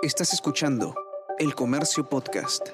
Estás escuchando El Comercio Podcast.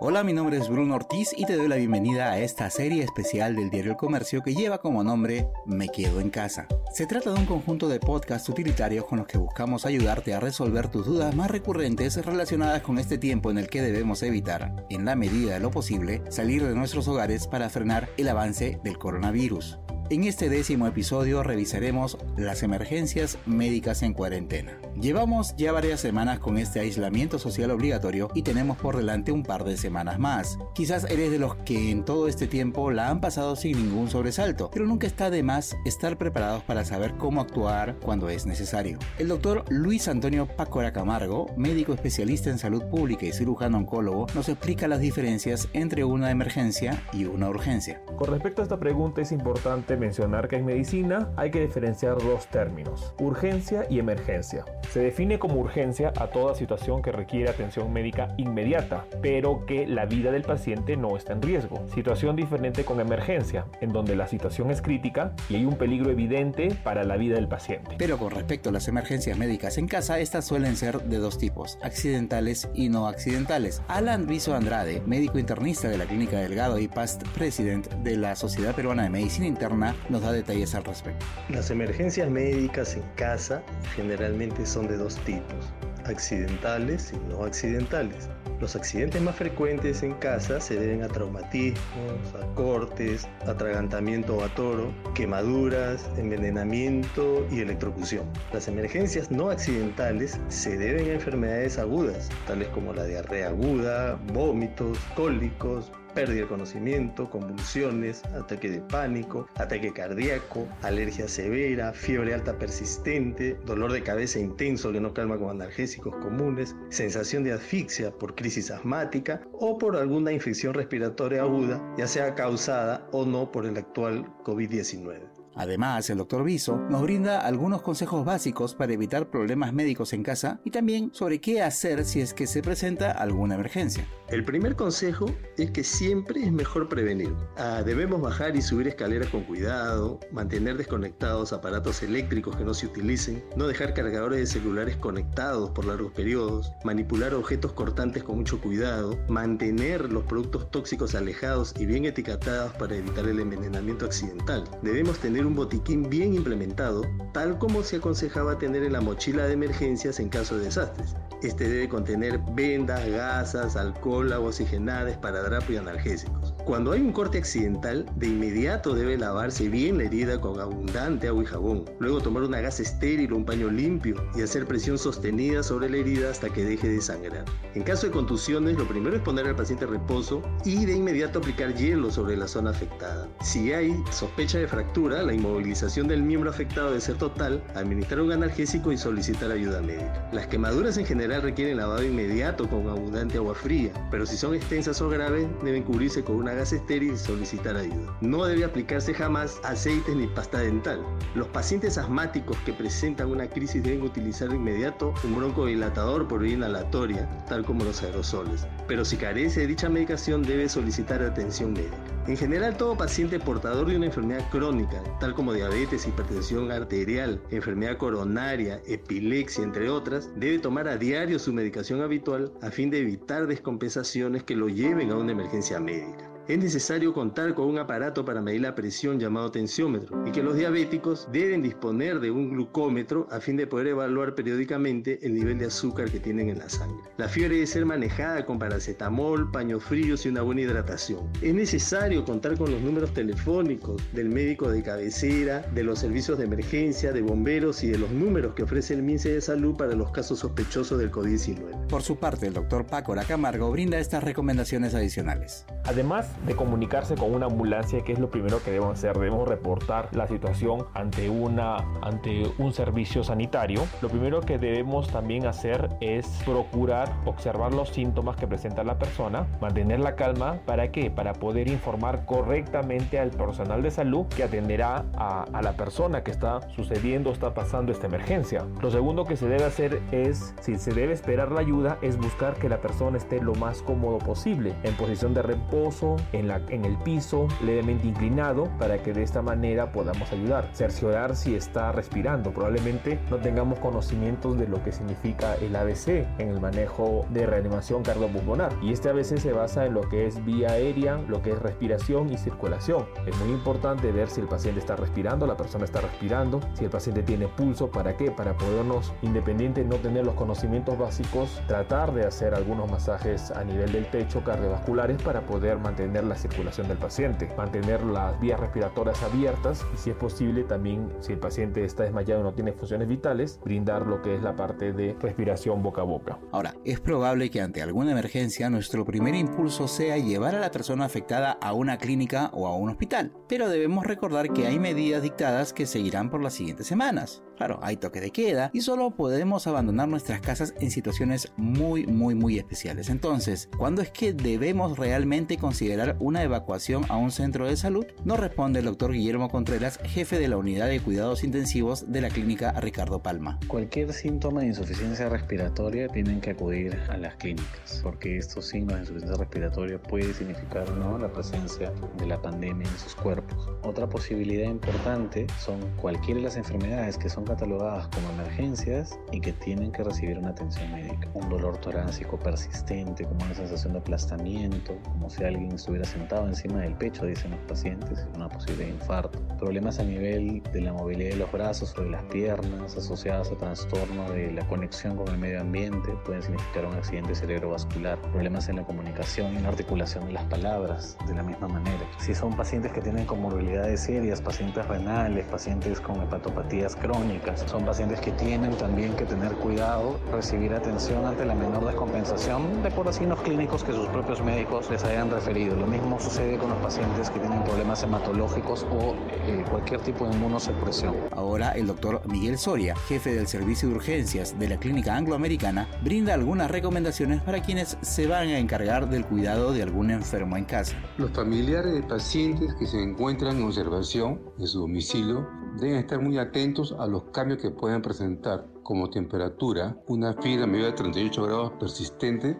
Hola, mi nombre es Bruno Ortiz y te doy la bienvenida a esta serie especial del diario El Comercio que lleva como nombre Me Quedo en Casa. Se trata de un conjunto de podcasts utilitarios con los que buscamos ayudarte a resolver tus dudas más recurrentes relacionadas con este tiempo en el que debemos evitar, en la medida de lo posible, salir de nuestros hogares para frenar el avance del coronavirus. En este décimo episodio revisaremos las emergencias médicas en cuarentena. Llevamos ya varias semanas con este aislamiento social obligatorio y tenemos por delante un par de semanas más. Quizás eres de los que en todo este tiempo la han pasado sin ningún sobresalto, pero nunca está de más estar preparados para saber cómo actuar cuando es necesario. El doctor Luis Antonio Pacora Camargo, médico especialista en salud pública y cirujano oncólogo, nos explica las diferencias entre una emergencia y una urgencia. Con respecto a esta pregunta es importante mencionar que en medicina hay que diferenciar dos términos, urgencia y emergencia. Se define como urgencia a toda situación que requiere atención médica inmediata, pero que la vida del paciente no está en riesgo. Situación diferente con emergencia, en donde la situación es crítica y hay un peligro evidente para la vida del paciente. Pero con respecto a las emergencias médicas en casa, estas suelen ser de dos tipos, accidentales y no accidentales. Alan Viso Andrade, médico internista de la Clínica Delgado y past president de la Sociedad Peruana de Medicina Interna, nos da detalles al respecto. Las emergencias médicas en casa generalmente son de dos tipos, accidentales y no accidentales. Los accidentes más frecuentes en casa se deben a traumatismos, a cortes, atragantamiento a toro, quemaduras, envenenamiento y electrocución. Las emergencias no accidentales se deben a enfermedades agudas, tales como la diarrea aguda, vómitos, cólicos, pérdida de conocimiento, convulsiones, ataque de pánico, ataque cardíaco, alergia severa, fiebre alta persistente, dolor de cabeza intenso que no calma con analgésicos comunes, sensación de asfixia por crisis asmática o por alguna infección respiratoria aguda, ya sea causada o no por el actual COVID-19. Además, el doctor Viso nos brinda algunos consejos básicos para evitar problemas médicos en casa y también sobre qué hacer si es que se presenta alguna emergencia. El primer consejo es que siempre es mejor prevenir. Ah, debemos bajar y subir escaleras con cuidado, mantener desconectados aparatos eléctricos que no se utilicen, no dejar cargadores de celulares conectados por largos periodos, manipular objetos cortantes con mucho cuidado, mantener los productos tóxicos alejados y bien etiquetados para evitar el envenenamiento accidental. Debemos tener un botiquín bien implementado, tal como se aconsejaba tener en la mochila de emergencias en caso de desastres. Este debe contener vendas, gasas, alcohol, agua oxigenada, esparadrapo y analgésicos. Cuando hay un corte accidental, de inmediato debe lavarse bien la herida con abundante agua y jabón. Luego tomar una gasa estéril o un paño limpio y hacer presión sostenida sobre la herida hasta que deje de sangrar. En caso de contusiones, lo primero es poner al paciente reposo y de inmediato aplicar hielo sobre la zona afectada. Si hay sospecha de fractura, la inmovilización del miembro afectado debe ser total, administrar un analgésico y solicitar ayuda médica. Las quemaduras en general requieren lavado inmediato con abundante agua fría, pero si son extensas o graves, deben cubrirse con una gas estéril solicitar ayuda. No debe aplicarse jamás aceite ni pasta dental. Los pacientes asmáticos que presentan una crisis deben utilizar de inmediato un broncodilatador por vía inhalatoria, tal como los aerosoles, pero si carece de dicha medicación debe solicitar atención médica. En general, todo paciente portador de una enfermedad crónica, tal como diabetes, hipertensión arterial, enfermedad coronaria, epilepsia, entre otras, debe tomar a diario su medicación habitual a fin de evitar descompensaciones que lo lleven a una emergencia médica es necesario contar con un aparato para medir la presión llamado tensiómetro y que los diabéticos deben disponer de un glucómetro a fin de poder evaluar periódicamente el nivel de azúcar que tienen en la sangre. La fiebre debe ser manejada con paracetamol, paños fríos y una buena hidratación. Es necesario contar con los números telefónicos del médico de cabecera, de los servicios de emergencia, de bomberos y de los números que ofrece el MINSE de Salud para los casos sospechosos del COVID-19. Por su parte, el doctor Paco Camargo brinda estas recomendaciones adicionales. Además, de comunicarse con una ambulancia, que es lo primero que debemos hacer. Debemos reportar la situación ante, una, ante un servicio sanitario. Lo primero que debemos también hacer es procurar observar los síntomas que presenta la persona, mantener la calma. ¿Para qué? Para poder informar correctamente al personal de salud que atenderá a, a la persona que está sucediendo, está pasando esta emergencia. Lo segundo que se debe hacer es, si se debe esperar la ayuda, es buscar que la persona esté lo más cómodo posible, en posición de reposo, en, la, en el piso, levemente inclinado, para que de esta manera podamos ayudar. Cerciorar si está respirando. Probablemente no tengamos conocimientos de lo que significa el ABC en el manejo de reanimación cardiopulmonar. Y este ABC se basa en lo que es vía aérea, lo que es respiración y circulación. Es muy importante ver si el paciente está respirando, la persona está respirando, si el paciente tiene pulso, ¿para qué? Para podernos, independiente de no tener los conocimientos básicos, tratar de hacer algunos masajes a nivel del pecho cardiovasculares para poder mantener la circulación del paciente, mantener las vías respiratorias abiertas y si es posible también si el paciente está desmayado y no tiene funciones vitales, brindar lo que es la parte de respiración boca a boca. Ahora, es probable que ante alguna emergencia nuestro primer impulso sea llevar a la persona afectada a una clínica o a un hospital, pero debemos recordar que hay medidas dictadas que seguirán por las siguientes semanas. Claro, hay toque de queda y solo podemos abandonar nuestras casas en situaciones muy, muy, muy especiales. Entonces, ¿cuándo es que debemos realmente considerar una evacuación a un centro de salud? Nos responde el doctor Guillermo Contreras, jefe de la unidad de cuidados intensivos de la clínica Ricardo Palma. Cualquier síntoma de insuficiencia respiratoria tienen que acudir a las clínicas, porque estos signos de insuficiencia respiratoria puede significar ¿no? la presencia de la pandemia en sus cuerpos. Otra posibilidad importante son cualquiera de las enfermedades que son catalogadas como emergencias y que tienen que recibir una atención médica. Un dolor torácico persistente, como una sensación de aplastamiento, como si alguien estuviera sentado encima del pecho, dicen los pacientes, una posibilidad de infarto. Problemas a nivel de la movilidad de los brazos o de las piernas asociados a trastorno de la conexión con el medio ambiente pueden significar un accidente cerebrovascular. Problemas en la comunicación y en la articulación de las palabras de la misma manera. Si son pacientes que tienen comorbilidades serias, pacientes renales, pacientes con hepatopatías crónicas, son pacientes que tienen también que tener cuidado, recibir atención ante la menor descompensación de por signos clínicos que sus propios médicos les hayan referido. Lo mismo sucede con los pacientes que tienen problemas hematológicos o eh, cualquier tipo de inmunosupresión. Ahora el doctor Miguel Soria, jefe del servicio de urgencias de la clínica angloamericana, brinda algunas recomendaciones para quienes se van a encargar del cuidado de algún enfermo en casa. Los familiares de pacientes que se encuentran en observación en su domicilio deben estar muy atentos a los cambios que pueden presentar, como temperatura, una fiebre mayor de 38 grados persistente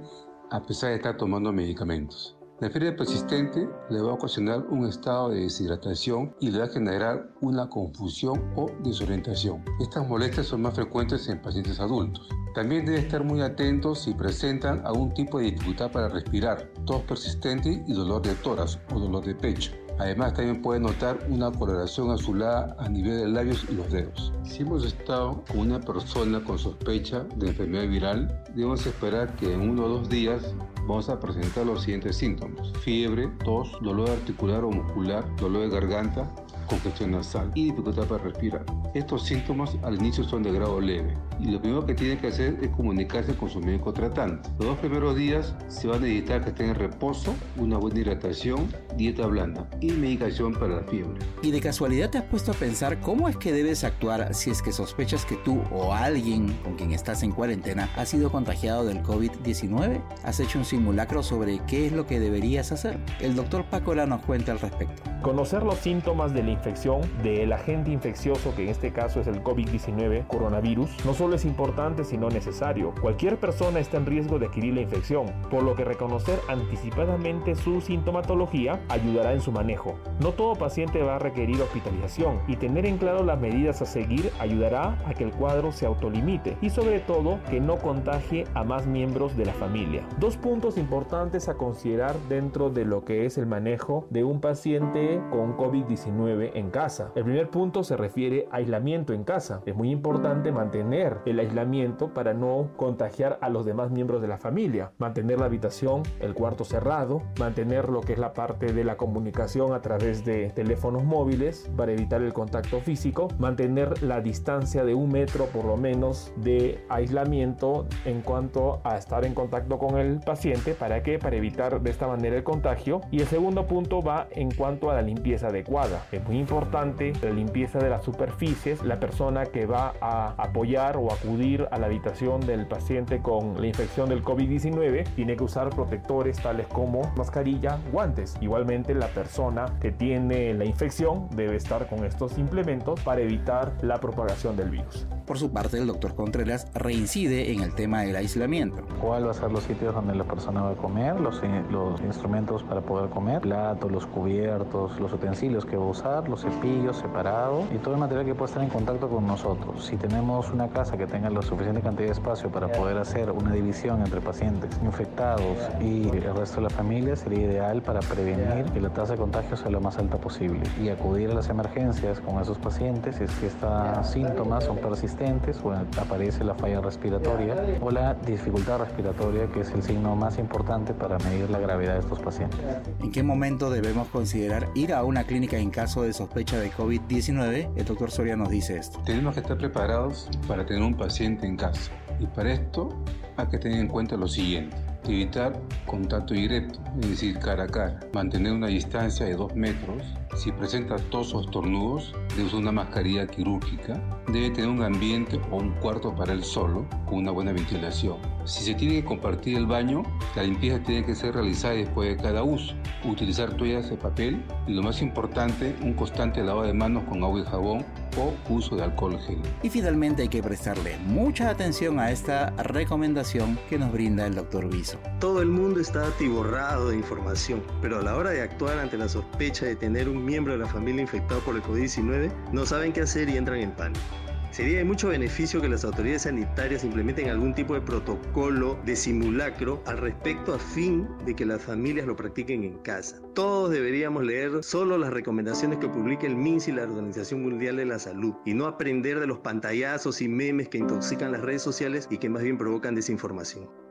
a pesar de estar tomando medicamentos. La fiebre persistente le va a ocasionar un estado de deshidratación y le va a generar una confusión o desorientación. Estas molestias son más frecuentes en pacientes adultos. También debe estar muy atentos si presentan algún tipo de dificultad para respirar, tos persistente y dolor de toras o dolor de pecho. Además, también puede notar una coloración azulada a nivel de labios y los dedos. Si hemos estado con una persona con sospecha de enfermedad viral, debemos esperar que en uno o dos días vamos a presentar los siguientes síntomas. Fiebre, tos, dolor articular o muscular, dolor de garganta, congestión nasal y dificultad para respirar. Estos síntomas al inicio son de grado leve y lo primero que tiene que hacer es comunicarse con su médico tratante. Los dos primeros días se va a necesitar que estén en reposo, una buena hidratación, dieta blanda y medicación para la fiebre. ¿Y de casualidad te has puesto a pensar cómo es que debes actuar si es que sospechas que tú o alguien con quien estás en cuarentena ha sido contagiado del COVID-19? ¿Has hecho un simulacro sobre qué es lo que deberías hacer? El doctor Pacola nos cuenta al respecto. Conocer los síntomas de la infección del agente infeccioso, que en este caso es el COVID-19 coronavirus, no solo es importante sino necesario. Cualquier persona está en riesgo de adquirir la infección, por lo que reconocer anticipadamente su sintomatología ayudará en su manejo. No todo paciente va a requerir hospitalización y tener en claro las medidas a seguir ayudará a que el cuadro se autolimite y sobre todo que no contagie a más miembros de la familia. Dos puntos importantes a considerar dentro de lo que es el manejo de un paciente con COVID-19 en casa. El primer punto se refiere a aislamiento en casa. Es muy importante mantener el aislamiento para no contagiar a los demás miembros de la familia. Mantener la habitación, el cuarto cerrado, mantener lo que es la parte de la comunicación a través de teléfonos móviles para evitar el contacto físico, mantener la distancia de un metro por lo menos de aislamiento en cuanto a estar en contacto con el paciente. ¿Para qué? Para evitar de esta manera el contagio. Y el segundo punto va en cuanto a la limpieza adecuada. Es muy importante la limpieza de las superficies. La persona que va a apoyar o acudir a la habitación del paciente con la infección del COVID-19 tiene que usar protectores tales como mascarilla, guantes. Igualmente la persona que tiene la infección debe estar con estos implementos para evitar la propagación del virus. Por su parte, el doctor Contreras reincide en el tema del aislamiento. ¿Cuál va a ser los sitios donde la persona va a comer? Los, los instrumentos para poder comer, platos, los cubiertos, los utensilios que va a usar, los cepillos separados y todo el material que pueda estar en contacto con nosotros. Si tenemos una casa que tenga la suficiente cantidad de espacio para poder hacer una división entre pacientes infectados y el resto de la familia, sería ideal para prevenir que la tasa de contagio sea lo más alta posible y acudir a las emergencias con esos pacientes si es que estos síntomas son persistentes o aparece la falla respiratoria o la dificultad respiratoria, que es el signo más importante para medir la gravedad de estos pacientes. ¿En qué momento debemos considerar ir a una clínica en caso de sospecha de COVID-19? El doctor Soria nos dice esto. Tenemos que estar preparados para tener un paciente en casa y para esto hay que tener en cuenta lo siguiente evitar contacto directo, es decir, cara a cara, mantener una distancia de 2 metros, si presenta tos o estornudos, debe usar una mascarilla quirúrgica, debe tener un ambiente o un cuarto para él solo, con una buena ventilación. Si se tiene que compartir el baño, la limpieza tiene que ser realizada después de cada uso, utilizar toallas de papel y lo más importante, un constante lavado de manos con agua y jabón o uso de alcohol gel. Y finalmente hay que prestarle mucha atención a esta recomendación que nos brinda el doctor Viso. Todo el mundo está atiborrado de información, pero a la hora de actuar ante la sospecha de tener un miembro de la familia infectado por el COVID-19, no saben qué hacer y entran en pánico. Sería de mucho beneficio que las autoridades sanitarias implementen algún tipo de protocolo de simulacro al respecto a fin de que las familias lo practiquen en casa. Todos deberíamos leer solo las recomendaciones que publique el MINS y la Organización Mundial de la Salud y no aprender de los pantallazos y memes que intoxican las redes sociales y que más bien provocan desinformación.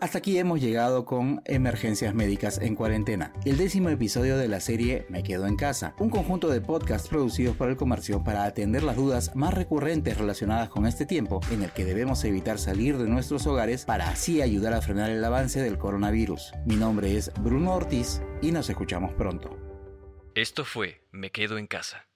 Hasta aquí hemos llegado con Emergencias Médicas en Cuarentena, el décimo episodio de la serie Me Quedo en Casa, un conjunto de podcasts producidos por el comercio para atender las dudas más recurrentes relacionadas con este tiempo en el que debemos evitar salir de nuestros hogares para así ayudar a frenar el avance del coronavirus. Mi nombre es Bruno Ortiz y nos escuchamos pronto. Esto fue Me Quedo en Casa.